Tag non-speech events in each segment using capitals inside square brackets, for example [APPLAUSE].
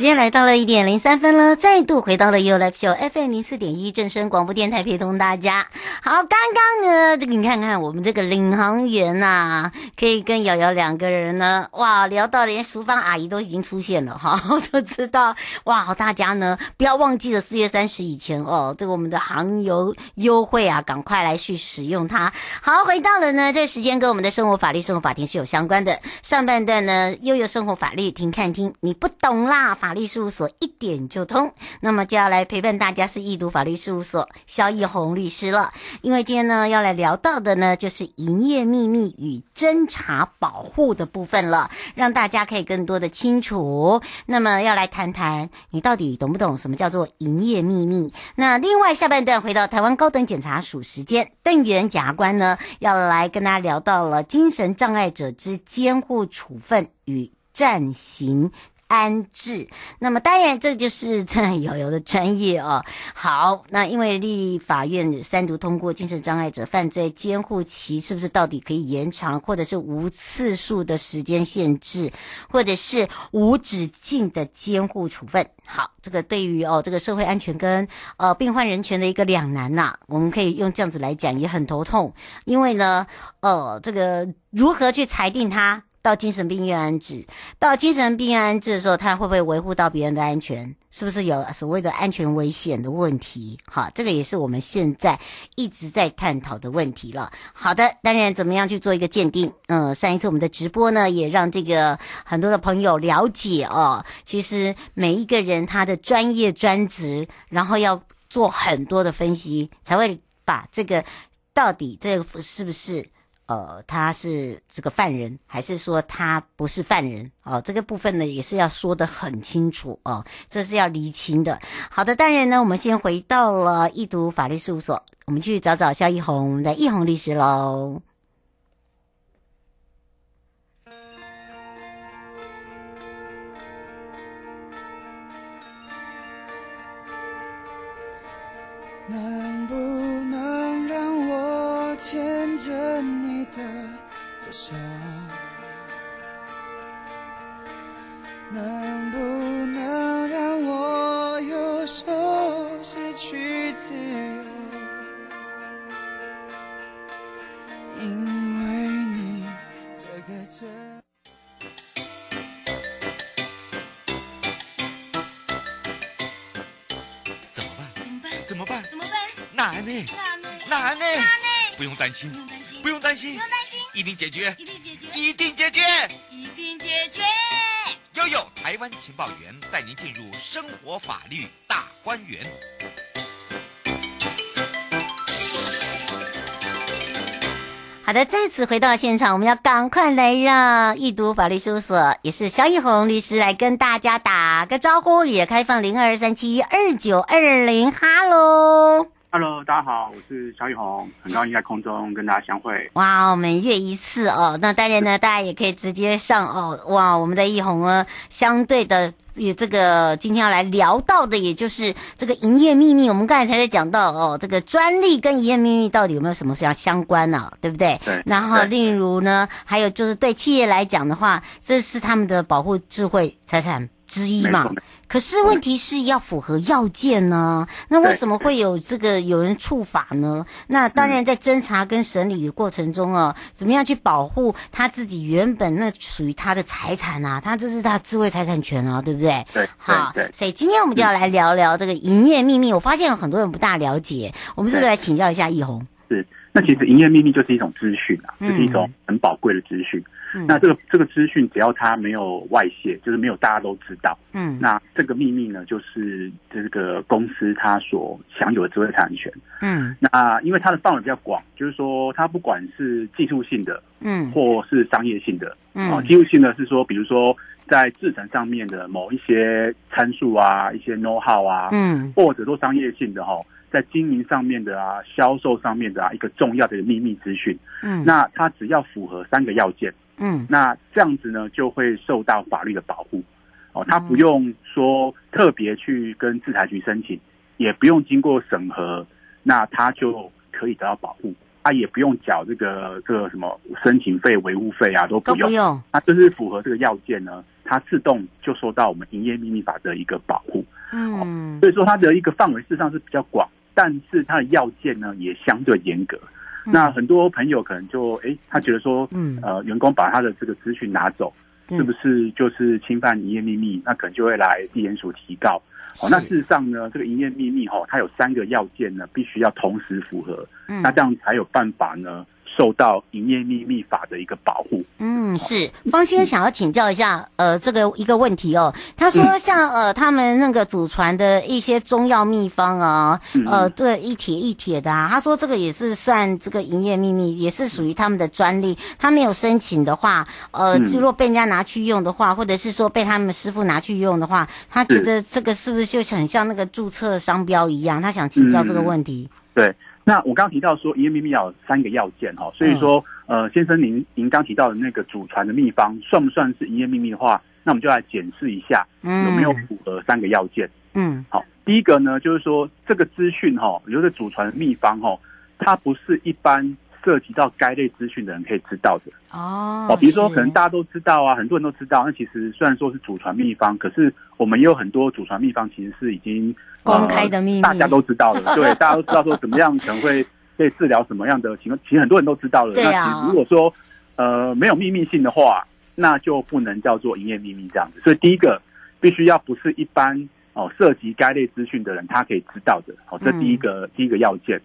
时间来到了一点零三分了，再度回到了 You Live Show FM 零四点一正声广播电台，陪同大家。好，刚刚呢，这个你看看我们这个领航员呐、啊，可以跟瑶瑶两个人呢，哇，聊到连淑芳阿姨都已经出现了哈，[LAUGHS] 都知道哇，大家呢不要忘记了四月三十以前哦，这个我们的航油优惠啊，赶快来去使用它。好，回到了呢，这个时间跟我们的生活法律、生活法庭是有相关的。上半段呢，悠悠生活法律听看听，你不懂啦，法。法律事务所一点就通，那么就要来陪伴大家是易读法律事务所萧义宏律师了。因为今天呢要来聊到的呢就是营业秘密与侦查保护的部分了，让大家可以更多的清楚。那么要来谈谈你到底懂不懂什么叫做营业秘密？那另外下半段回到台湾高等检察署时间，邓元检察官呢要来跟大家聊到了精神障碍者之监护处分与暂行。安置，那么当然这就是在瑶瑶的专业哦。好，那因为立法院三读通过精神障碍者犯罪监护期是不是到底可以延长，或者是无次数的时间限制，或者是无止境的监护处分？好，这个对于哦这个社会安全跟呃病患人权的一个两难呐，我们可以用这样子来讲，也很头痛，因为呢，呃这个如何去裁定它？到精神病院安置，到精神病院安置的时候，他会不会维护到别人的安全？是不是有所谓的安全危险的问题？好，这个也是我们现在一直在探讨的问题了。好的，当然怎么样去做一个鉴定？嗯，上一次我们的直播呢，也让这个很多的朋友了解哦，其实每一个人他的专业专职，然后要做很多的分析，才会把这个到底这个是不是。呃，他是这个犯人，还是说他不是犯人？哦，这个部分呢也是要说得很清楚哦，这是要厘清的。好的，当然呢，我们先回到了易读法律事务所，我们去找找萧一红的奕弘律师喽。能不能牵着你？的左手，能不能让我右手失去自由？因为你这个真。怎么办？怎么办？怎么办？怎么办？难呢？难呢？难呢？难呢？不用担心。不用担心，不用担心，一定解决，一定解决，一定解决，一定解决。悠悠台湾情报员带您进入生活法律大观园。好的，再次回到现场，我们要赶快来让易读法律事务所，也是肖一红律师来跟大家打个招呼，也开放零二三七二九二零，哈喽。Hello，大家好，我是萧奕弘，很高兴在空中跟大家相会。哇，我们约一次哦，那当然呢，大家也可以直接上哦。哇，我们的奕弘呢，相对的与这个今天要来聊到的，也就是这个营业秘密。我们刚才才在讲到哦，这个专利跟营业秘密到底有没有什么相相关呢、啊？对不对？对。然后，例如呢，还有就是对企业来讲的话，这是他们的保护智慧财产之一嘛。可是问题是要符合要件呢，那为什么会有这个有人触法呢？那当然在侦查跟审理的过程中啊，怎么样去保护他自己原本那属于他的财产啊？他这是他智慧财产权啊，对不对？对，好，所以今天我们就要来聊聊这个营业秘密。我发现有很多人不大了解，我们是不是来请教一下易红？是，那其实营业秘密就是一种资讯啊，嗯、就是一种很宝贵的资讯。嗯、那这个这个资讯只要它没有外泄，就是没有大家都知道，嗯，那这个秘密呢，就是这个公司它所享有的智慧财产权。嗯，那因为它的范围比较广，就是说它不管是技术性的，嗯，或是商业性的，嗯，啊，技术性的是说，比如说在制程上面的某一些参数啊，一些 know how 啊，嗯，或者说商业性的哈。在经营上面的啊，销售上面的啊，一个重要的秘密资讯。嗯，那它只要符合三个要件，嗯，那这样子呢就会受到法律的保护。哦，他不用说特别去跟制裁局申请，也不用经过审核，那他就可以得到保护。他也不用缴这个这个什么申请费、维护费啊，都不用。都不用。它就是符合这个要件呢，它自动就受到我们营业秘密法的一个保护。嗯，所以说它的一个范围事实上是比较广。但是它的要件呢也相对严格，嗯、那很多朋友可能就哎，他觉得说，嗯，呃，员工把他的这个资讯拿走，嗯、是不是就是侵犯营业秘密？那可能就会来地检署提告。哦，那事实上呢，这个营业秘密哈、哦，它有三个要件呢，必须要同时符合，嗯、那这样才有办法呢。受到营业秘密法的一个保护。嗯，是方先生想要请教一下，呃，这个一个问题哦。他说，像呃，他们那个祖传的一些中药秘方啊，呃，这个一帖一帖的啊，他说这个也是算这个营业秘密，也是属于他们的专利。他没有申请的话，呃，如果被人家拿去用的话，或者是说被他们师傅拿去用的话，他觉得这个是不是就很像那个注册商标一样？他想请教这个问题。对。那我刚刚提到说，营业秘密要有三个要件哈，所以说，呃，先生您您刚提到的那个祖传的秘方，算不算是营业秘密的话，那我们就来检视一下有没有符合三个要件。嗯，好，第一个呢，就是说这个资讯哈，比如说祖传的秘方哈，它不是一般涉及到该类资讯的人可以知道的。哦，哦比如说可能大家都知道啊，很多人都知道，那其实虽然说是祖传秘方，可是我们也有很多祖传秘方其实是已经。公开的秘密，大家都知道了。对，大家都知道说怎么样可能会 [LAUGHS] 被治疗什么样的情况，其实很多人都知道了。对啊。那如果说呃没有秘密性的话，那就不能叫做营业秘密这样子。所以第一个必须要不是一般哦涉及该类资讯的人，他可以知道的。哦，这第一个、嗯、第一个要件。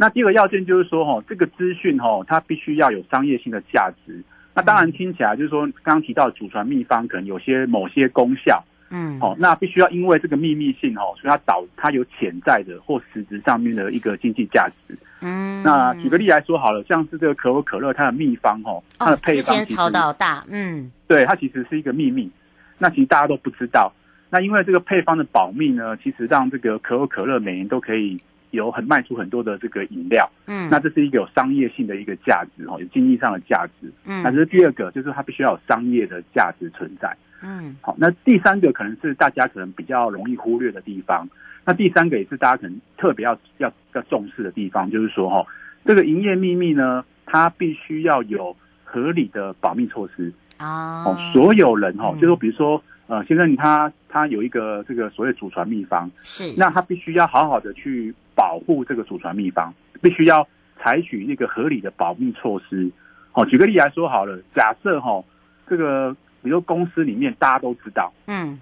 那第二个要件就是说，哈，这个资讯哈，它必须要有商业性的价值。那当然听起来就是说，刚刚提到的祖传秘方可能有些某些功效。嗯，好，那必须要因为这个秘密性哦，所以它导它有潜在的或实质上面的一个经济价值。嗯，那举个例来说好了，像是这个可口可乐，它的秘方哦，它的配方其实超到大，嗯，对，它其实是一个秘密，那其实大家都不知道。那因为这个配方的保密呢，其实让这个可口可乐每年都可以有很卖出很多的这个饮料。嗯，那这是一个有商业性的一个价值哦，有经济上的价值。嗯，那这是第二个，就是它必须要有商业的价值存在。嗯，好，那第三个可能是大家可能比较容易忽略的地方。那第三个也是大家可能特别要要要重视的地方，就是说哈，这个营业秘密呢，它必须要有合理的保密措施啊。哦，所有人哈，就是说比如说呃，先生他他有一个这个所谓祖传秘方，是，那他必须要好好的去保护这个祖传秘方，必须要采取那个合理的保密措施。好，举个例来说好了，假设哈这个。比如说公司里面大家都知道，嗯，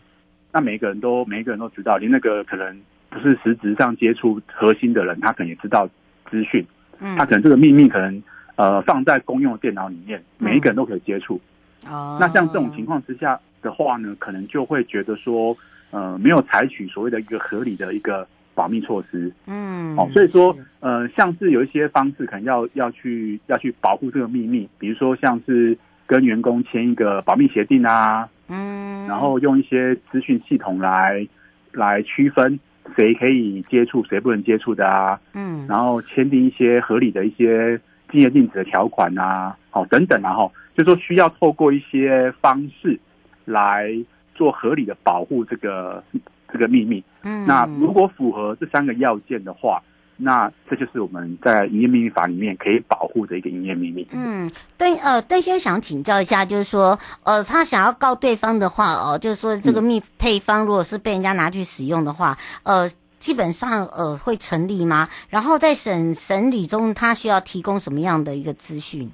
那每个人都每一个人都知道，连那个可能不是实质上接触核心的人，他可能也知道资讯，嗯，他可能这个秘密可能呃放在公用的电脑里面，每一个人都可以接触，哦，那像这种情况之下的话呢，可能就会觉得说，呃，没有采取所谓的一个合理的一个保密措施，嗯，哦，所以说呃，像是有一些方式可能要要去要去保护这个秘密，比如说像是。跟员工签一个保密协定啊，嗯，然后用一些资讯系统来来区分谁可以接触，谁不能接触的啊，嗯，然后签订一些合理的一些竞业禁止的条款啊，好，等等啊，哈，就说需要透过一些方式来做合理的保护这个这个秘密，嗯，那如果符合这三个要件的话。那这就是我们在营业秘密法里面可以保护的一个营业秘密。嗯，邓呃，邓先生想请教一下，就是说，呃，他想要告对方的话，哦、呃，就是说这个秘配方如果是被人家拿去使用的话，呃，基本上呃会成立吗？然后在审审理中，他需要提供什么样的一个资讯？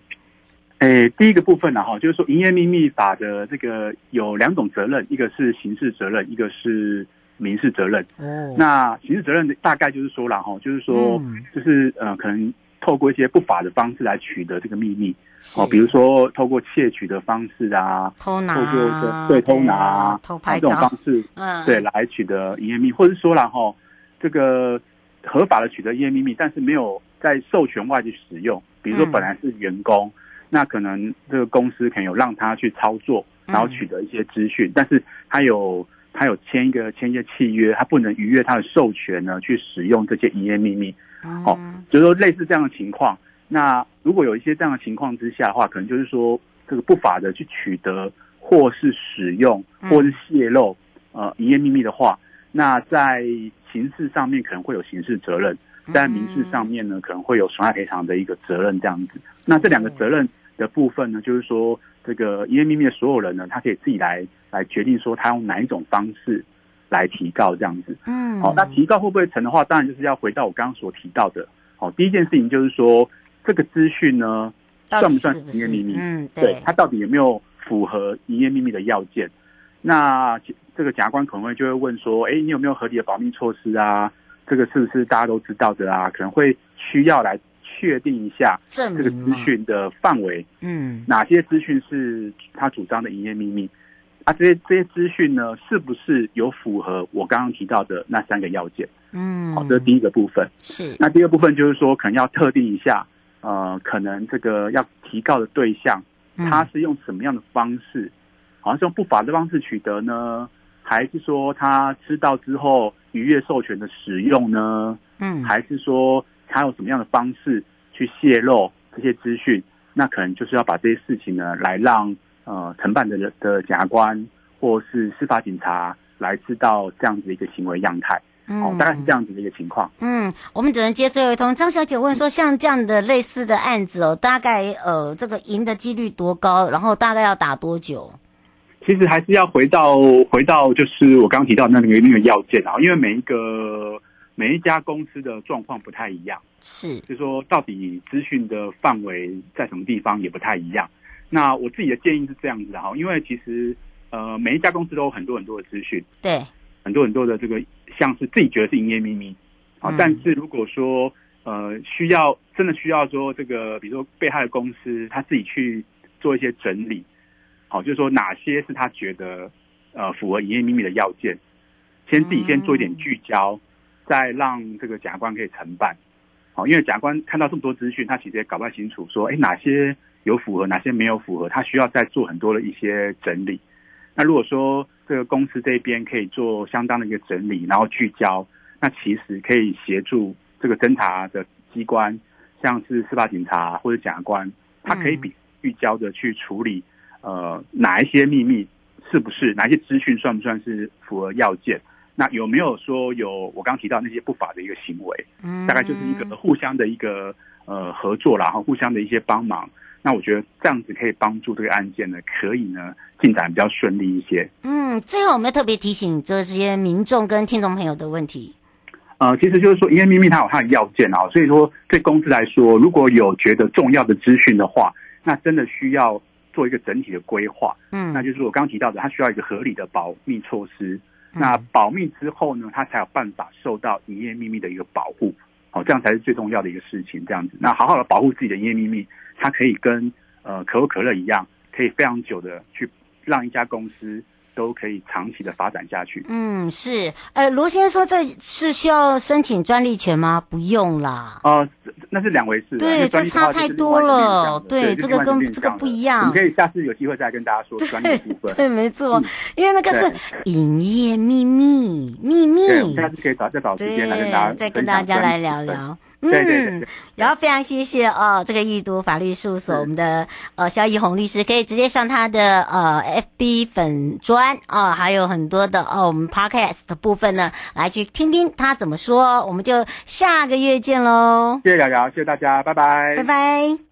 诶，第一个部分呢，哈，就是说营业秘密法的这个有两种责任，一个是刑事责任，一个是。民事责任，哦，那刑事责任的大概就是说了哈，就是说，就是呃，可能透过一些不法的方式来取得这个秘密。哦，比如说透过窃取的方式啊，偷拿，透过对偷拿、偷拍这种方式，嗯，对来取得营业秘密，或者是说然后这个合法的取得营业秘密，但是没有在授权外去使用，比如说本来是员工，嗯、那可能这个公司可能有让他去操作，然后取得一些资讯，嗯、但是他有。他有签一个签一些契约，他不能逾越他的授权呢，去使用这些营业秘密。嗯、哦，就是说类似这样的情况。那如果有一些这样的情况之下的话，可能就是说这个不法的去取得或是使用或是泄露呃营业秘密的话，那在刑事上面可能会有刑事责任，在民事上面呢可能会有损害赔偿的一个责任这样子。那这两个责任的部分呢，就是说。这个营业秘密的所有人呢，他可以自己来来决定说他用哪一种方式来提告这样子。嗯，好，那提告会不会成的话，当然就是要回到我刚刚所提到的。好，第一件事情就是说，这个资讯呢，算不算营业秘密？嗯，对，它到底有没有符合营业秘密的要件？那这个检察官可能会就会问说，哎，你有没有合理的保密措施啊？这个是不是大家都知道的啊？可能会需要来。确定一下这个资讯的范围，嗯，哪些资讯是他主张的营业秘密？啊，这些这些资讯呢，是不是有符合我刚刚提到的那三个要件？嗯，好，这是第一个部分。是，那第二部分就是说，可能要特定一下，呃，可能这个要提告的对象，他是用什么样的方式？好像是用不法的方式取得呢，还是说他知道之后逾越授权的使用呢？嗯，还是说他有什么样的方式？去泄露这些资讯，那可能就是要把这些事情呢，来让呃承办的的检察官或是司法警察来知道这样子的一个行为样态，嗯、哦，大概是这样子的一个情况。嗯，我们只能接最后一通。张小姐问说，像这样的类似的案子哦，大概呃这个赢的几率多高？然后大概要打多久？其实还是要回到回到就是我刚刚提到那个那个要件啊，因为每一个。每一家公司的状况不太一样，是，就是说到底资讯的范围在什么地方也不太一样。那我自己的建议是这样子的哈，因为其实呃每一家公司都有很多很多的资讯，对，很多很多的这个像是自己觉得是营业秘密。啊，嗯、但是如果说呃需要真的需要说这个，比如说被害的公司他自己去做一些整理，好，就是说哪些是他觉得呃符合营业秘密的要件，先自己先做一点聚焦。嗯再让这个检察官可以承办，好，因为检察官看到这么多资讯，他其实也搞不太清楚，说，哎，哪些有符合，哪些没有符合，他需要再做很多的一些整理。那如果说这个公司这边可以做相当的一个整理，然后聚焦，那其实可以协助这个侦查的机关，像是司法警察或者检察官，他可以比聚焦的去处理，呃，哪一些秘密是不是，哪一些资讯算不算是符合要件。那有没有说有我刚提到那些不法的一个行为？嗯，大概就是一个互相的一个呃合作啦，然后互相的一些帮忙。那我觉得这样子可以帮助这个案件呢，可以呢进展比较顺利一些。嗯，最后我们要特别提醒这些民众跟听众朋友的问题。呃，其实就是说，因为秘密它有它的要件啊，所以说对公司来说，如果有觉得重要的资讯的话，那真的需要做一个整体的规划。嗯，那就是我刚刚提到的，它需要一个合理的保密措施。那保密之后呢，它才有办法受到营业秘密的一个保护，好，这样才是最重要的一个事情。这样子，那好好的保护自己的营业秘密，它可以跟呃可口可乐一样，可以非常久的去让一家公司。都可以长期的发展下去。嗯，是。呃，罗先生说，这是需要申请专利权吗？不用啦。哦、呃，那是两回事。对，这差太多了。对，这个跟这个不一样。你可以下次有机会再跟大家说专利部分。对，没错，嗯、因为那个是营业秘密，秘密。对，下次可以找再找时间来跟大家，再跟大家来聊聊。对对对，对，嗯，然后非常谢谢哦，这个易都法律事务所我们的呃肖一红律师，可以直接上他的呃 FB 粉专啊，呃，还有很多的哦我们 Podcast 的部分呢，来去听听他怎么说，我们就下个月见喽。谢谢瑶瑶，谢谢大家，拜拜，拜拜。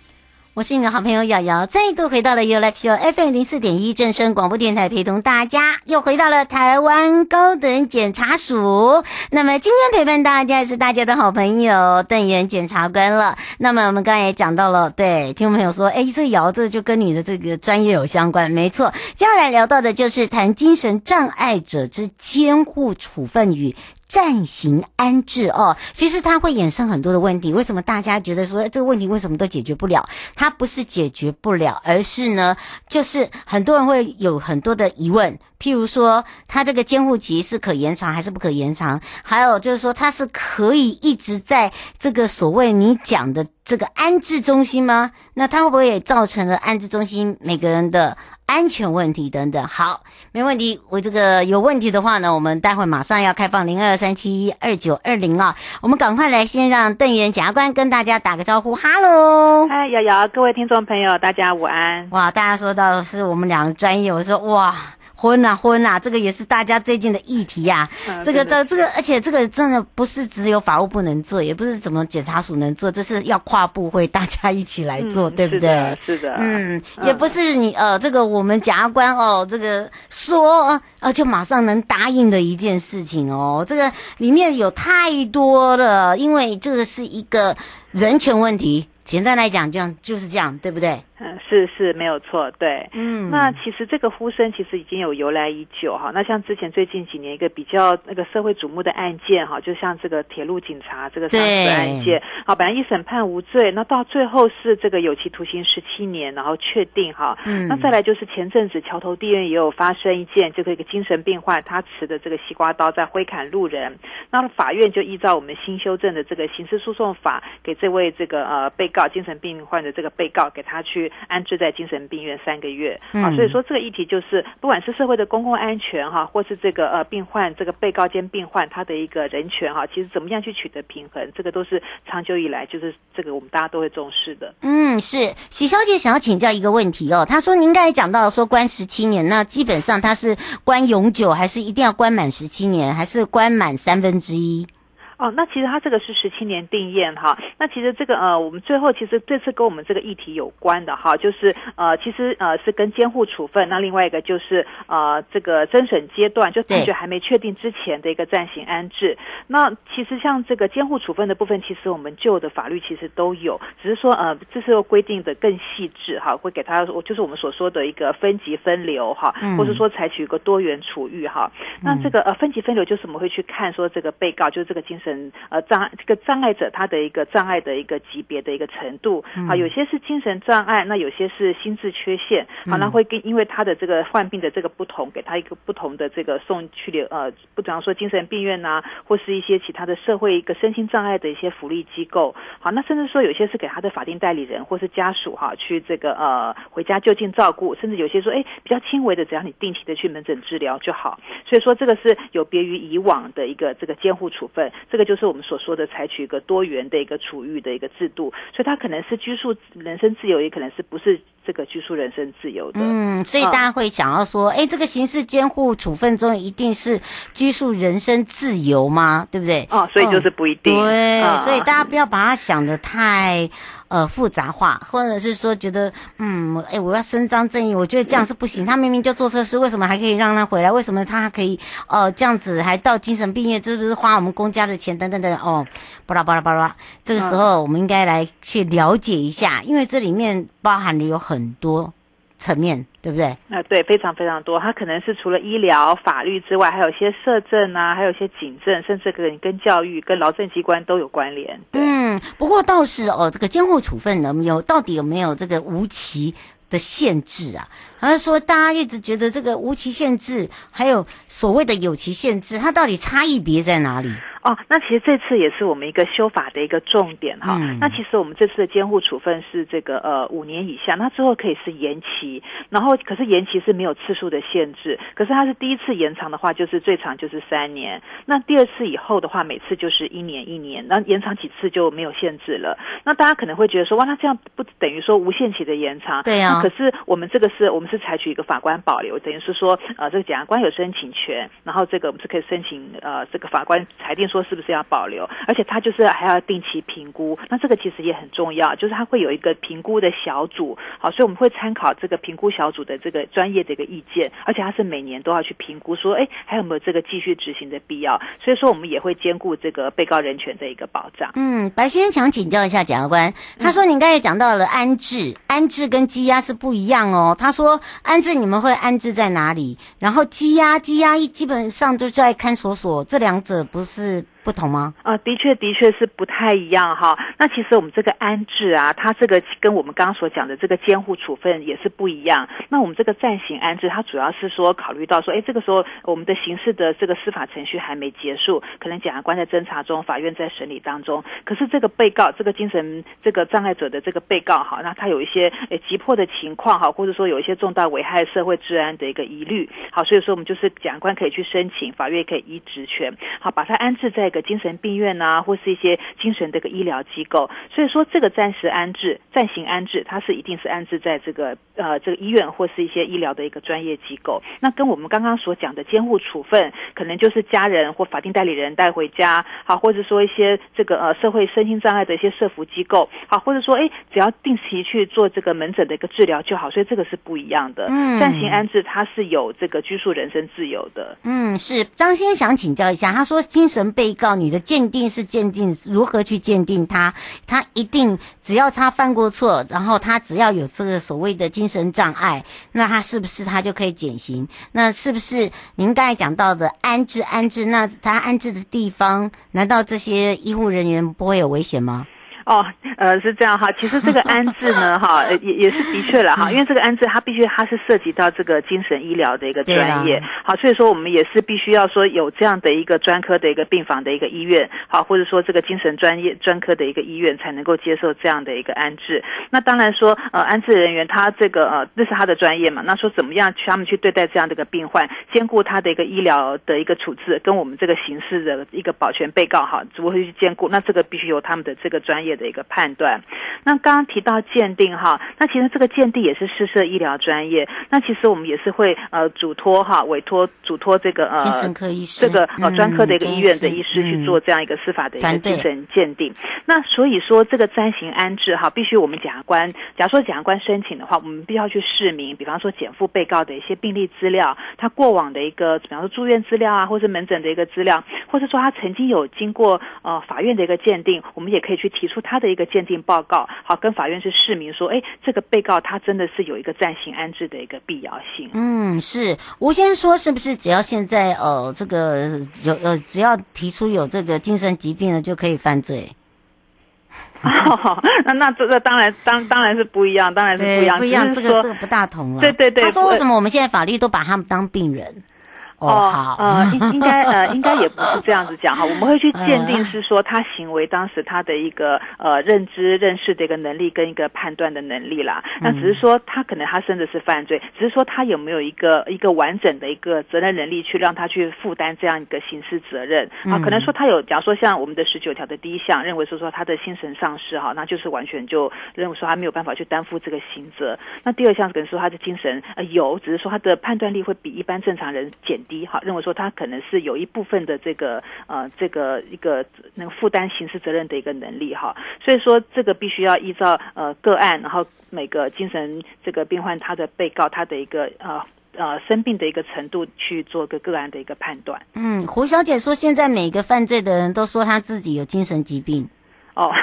我是你的好朋友瑶瑶，再度回到了 You Life Show FM 零四点一正声广播电台，陪同大家又回到了台湾高等检察署。那么今天陪伴大家是大家的好朋友邓元检察官了。那么我们刚才也讲到了，对听众朋友说，哎，这瑶这就跟你的这个专业有相关，没错。接下来聊到的就是谈精神障碍者之监护处分与。暂行安置哦，其实它会衍生很多的问题。为什么大家觉得说这个问题为什么都解决不了？它不是解决不了，而是呢，就是很多人会有很多的疑问。譬如说，他这个监护期是可延长还是不可延长？还有就是说，他是可以一直在这个所谓你讲的这个安置中心吗？那他会不会也造成了安置中心每个人的安全问题等等？好，没问题。我这个有问题的话呢，我们待会马上要开放零二三七一二九二零啊，我们赶快来先让邓元检察官跟大家打个招呼，哈喽，嗨，瑶瑶，各位听众朋友，大家午安。哇，大家说到是我们两个专业，我说哇。婚啊婚啊，这个也是大家最近的议题呀。这个这这个，而且这个真的不是只有法务部能做，也不是怎么检察署能做，这是要跨部会大家一起来做，嗯、对不对？是的，嗯，也不是你呃，这个我们检察官哦，这个说呃就马上能答应的一件事情哦，这个里面有太多了，因为这个是一个人权问题。简单来讲，这样就是这样，对不对？嗯，是是，没有错，对。嗯，那其实这个呼声其实已经有由来已久哈。那像之前最近几年一个比较那个社会瞩目的案件哈，就像这个铁路警察这个杀死案件，好，本来一审判无罪，那到最后是这个有期徒刑十七年，然后确定哈。嗯。那再来就是前阵子桥头地院也有发生一件，这个一个精神病患他持的这个西瓜刀在挥砍路人，那法院就依照我们新修正的这个刑事诉讼法，给这位这个呃被告精神病患的这个被告，给他去安置在精神病院三个月。啊、嗯，所以说这个议题就是，不管是社会的公共安全哈，或是这个呃病患这个被告兼病患他的一个人权哈，其实怎么样去取得平衡，这个都是长久以来就是这个我们大家都会重视的。嗯，是许小姐想要请教一个问题哦，她说您刚才讲到说关十七年，那基本上他是关永久，还是一定要关满十七年，还是关满三分之一？哦，那其实它这个是十七年定验哈。那其实这个呃，我们最后其实这次跟我们这个议题有关的哈，就是呃，其实呃是跟监护处分。那另外一个就是呃，这个侦审阶段，就判决还没确定之前的一个暂行安置。那其实像这个监护处分的部分，其实我们旧的法律其实都有，只是说呃，这次又规定的更细致哈，会给他就是我们所说的一个分级分流哈，或者说采取一个多元处遇哈。那这个呃分级分流就是我们会去看说这个被告就是这个精神。嗯，呃，障碍这个障碍者他的一个障碍的一个级别的一个程度，啊，有些是精神障碍，那有些是心智缺陷，好，那会跟因为他的这个患病的这个不同，给他一个不同的这个送去留，呃，不，比方说精神病院呐、啊，或是一些其他的社会一个身心障碍的一些福利机构，好，那甚至说有些是给他的法定代理人或是家属哈，去这个呃回家就近照顾，甚至有些说，哎，比较轻微的，只要你定期的去门诊治疗就好，所以说这个是有别于以往的一个这个监护处分，这个。就是我们所说的采取一个多元的一个处遇的一个制度，所以它可能是拘束人身自由，也可能是不是这个拘束人身自由的。嗯，所以大家会想要说，哎、嗯，这个刑事监护处分中一定是拘束人身自由吗？对不对？哦，所以就是不一定。嗯、对、嗯，所以大家不要把它想的太。呃，复杂化，或者是说觉得，嗯，哎，我要伸张正义，我觉得这样是不行。他明明就做错事，为什么还可以让他回来？为什么他还可以，呃，这样子还到精神病院？这是不是花我们公家的钱？等等等，哦，巴拉巴拉巴拉。这个时候，我们应该来去了解一下，因为这里面包含了有很多。层面对不对？那对，非常非常多。它可能是除了医疗、法律之外，还有一些社政啊，还有一些警政，甚至跟跟教育、跟劳政机关都有关联。嗯，不过倒是哦，这个监护处分呢，有到底有没有这个无期的限制啊？还是说大家一直觉得这个无期限制，还有所谓的有期限制，它到底差异别在哪里？哦，那其实这次也是我们一个修法的一个重点哈。嗯、那其实我们这次的监护处分是这个呃五年以下，那之后可以是延期，然后可是延期是没有次数的限制，可是它是第一次延长的话，就是最长就是三年，那第二次以后的话，每次就是一年一年，那延长几次就没有限制了。那大家可能会觉得说，哇，那这样不等于说无限期的延长？对呀、啊。可是我们这个是我们是采取一个法官保留，等于是说呃这个检察官有申请权，然后这个我们是可以申请呃这个法官裁定。说是不是要保留？而且他就是还要定期评估，那这个其实也很重要，就是他会有一个评估的小组，好，所以我们会参考这个评估小组的这个专业的一个意见，而且他是每年都要去评估，说，哎，还有没有这个继续执行的必要？所以说，我们也会兼顾这个被告人权的一个保障。嗯，白先生想请教一下检察官，他说您刚才也讲到了安置，安置跟羁押是不一样哦。他说安置你们会安置在哪里？然后羁押，羁押一基本上就在看守所，这两者不是。不同吗？啊、的确，的确是不太一样哈。那其实我们这个安置啊，它这个跟我们刚刚所讲的这个监护处分也是不一样。那我们这个暂行安置，它主要是说考虑到说，哎，这个时候我们的刑事的这个司法程序还没结束，可能检察官在侦查中，法院在审理当中。可是这个被告，这个精神这个障碍者的这个被告哈，那他有一些诶急迫的情况哈，或者说有一些重大危害社会治安的一个疑虑，好，所以说我们就是检察官可以去申请，法院可以依职权，好，把它安置在。一个精神病院啊，或是一些精神的一个医疗机构，所以说这个暂时安置、暂行安置，它是一定是安置在这个呃这个医院或是一些医疗的一个专业机构。那跟我们刚刚所讲的监护处分，可能就是家人或法定代理人带回家，好，或者说一些这个呃社会身心障碍的一些社服机构，好，或者说哎只要定期去做这个门诊的一个治疗就好，所以这个是不一样的。嗯，暂行安置它是有这个拘束人身自由的。嗯，是张先想请教一下，他说精神被。告你的鉴定是鉴定如何去鉴定他？他一定只要他犯过错，然后他只要有这个所谓的精神障碍，那他是不是他就可以减刑？那是不是您刚才讲到的安置安置？那他安置的地方，难道这些医护人员不会有危险吗？哦，呃，是这样哈。其实这个安置呢，[LAUGHS] 哈，也也是的确了哈。因为这个安置，它必须它是涉及到这个精神医疗的一个专业，好，所以说我们也是必须要说有这样的一个专科的一个病房的一个医院，好，或者说这个精神专业专科的一个医院才能够接受这样的一个安置。那当然说，呃，安置人员他这个呃，这是他的专业嘛。那说怎么样去他们去对待这样的一个病患，兼顾他的一个医疗的一个处置，跟我们这个刑事的一个保全被告哈，如何去兼顾？那这个必须由他们的这个专业。的一个判断，那刚刚提到鉴定哈，那其实这个鉴定也是施设医疗专业，那其实我们也是会呃嘱托哈委托嘱托这个呃精神科医师这个呃专科的一个医院的医师去做这样一个司法的一个精神鉴定。那所以说这个暂行安置哈，必须我们检察官，假如说检察官申请的话，我们必须要去释明，比方说减负被告的一些病历资料，他过往的一个比方说住院资料啊，或是门诊的一个资料，或者说他曾经有经过呃法院的一个鉴定，我们也可以去提出。他的一个鉴定报告，好，跟法院是释明说，哎，这个被告他真的是有一个暂行安置的一个必要性。嗯，是吴先生说，是不是只要现在呃这个有呃只要提出有这个精神疾病的就可以犯罪？[LAUGHS] 哦，那那这个当然当当然是不一样，当然是不一样，不一样，这个这个不大同了。对对对，他说为什么我们现在法律都把他们当病人？哦，好，呃，应应该呃，应该也不是这样子讲哈，我们会去鉴定是说他行为当时他的一个呃认知认识的一个能力跟一个判断的能力啦。那只是说他可能他甚至是犯罪，只是说他有没有一个一个完整的一个责任能力去让他去负担这样一个刑事责任啊？可能说他有，假如说像我们的十九条的第一项认为说说他的精神丧失哈，那就是完全就认为说他没有办法去担负这个刑责。那第二项可能说他的精神呃有，只是说他的判断力会比一般正常人减。低哈，认为说他可能是有一部分的这个呃这个一个那个负担刑事责任的一个能力哈，所以说这个必须要依照呃个案，然后每个精神这个病患他的被告他的一个呃呃生病的一个程度去做个个案的一个判断。嗯，胡小姐说，现在每个犯罪的人都说他自己有精神疾病。哦，[LAUGHS]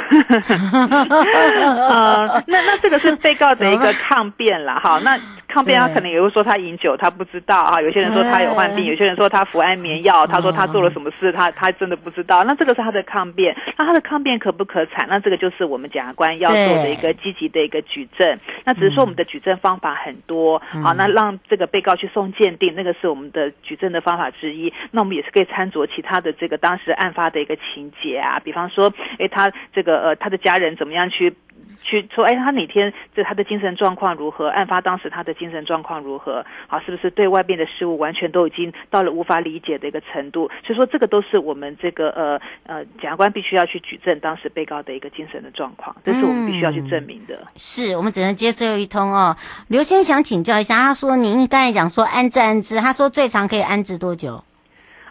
呃，那那这个是被告的一个抗辩了哈。那抗辩，他可能也会说他饮酒，他不知道啊。有些人说他有患病，有些人说他服安眠药，他说他做了什么事，他他真的不知道。那这个是他的抗辩，那他的抗辩可不可采？那这个就是我们检察官要做的一个积极的一个举证。那只是说我们的举证方法很多，好，那让这个被告去送鉴定，那个是我们的举证的方法之一。那我们也是可以参酌其他的这个当时案发的一个情节啊，比方说，哎，他这个呃，他的家人怎么样去。去说，哎，他哪天这他的精神状况如何？案发当时他的精神状况如何？好，是不是对外边的事物完全都已经到了无法理解的一个程度？所以说，这个都是我们这个呃呃检察官必须要去举证当时被告的一个精神的状况，这是我们必须要去证明的。嗯、是我们只能接最后一通哦。刘先想请教一下，他说您刚才讲说安置安置，他说最长可以安置多久？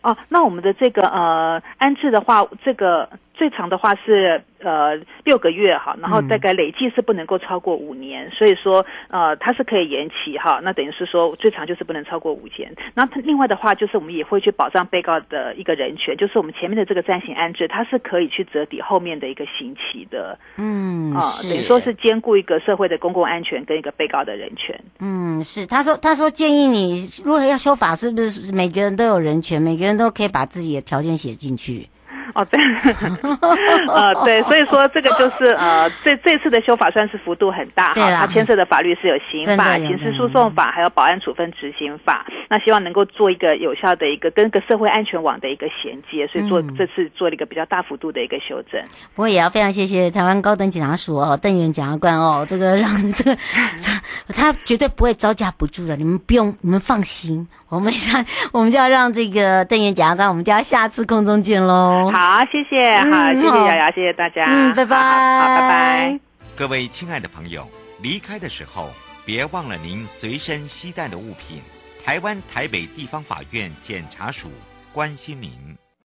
哦，那我们的这个呃安置的话，这个最长的话是。呃，六个月哈，然后大概累计是不能够超过五年，嗯、所以说呃，它是可以延期哈。那等于是说最长就是不能超过五年。那另外的话，就是我们也会去保障被告的一个人权，就是我们前面的这个暂行安置，它是可以去折抵后面的一个刑期的。嗯，啊、呃，等于说是兼顾一个社会的公共安全跟一个被告的人权。嗯，是。他说，他说建议你如果要修法，是不是每个人都有人权，每个人都可以把自己的条件写进去？哦，对，[LAUGHS] 呃，对，所以说这个就是呃，这这次的修法算是幅度很大哈，它牵涉的法律是有刑法、刑事诉讼法，还有保安处分执行法。那希望能够做一个有效的一个跟个社会安全网的一个衔接，所以做这次做了一个比较大幅度的一个修正。不过也要非常谢谢台湾高等检察署哦，邓元检察官哦，这个让这个 [LAUGHS] 他绝对不会招架不住的，你们不用，你们放心。我们想，我们就要让这个邓元检察官，我们就要下次空中见喽。好，谢谢，好，谢谢瑶瑶，谢谢大家，嗯，拜拜，好，拜拜。各位亲爱的朋友，离开的时候别忘了您随身携带的物品。台湾台北地方法院检察署关心您。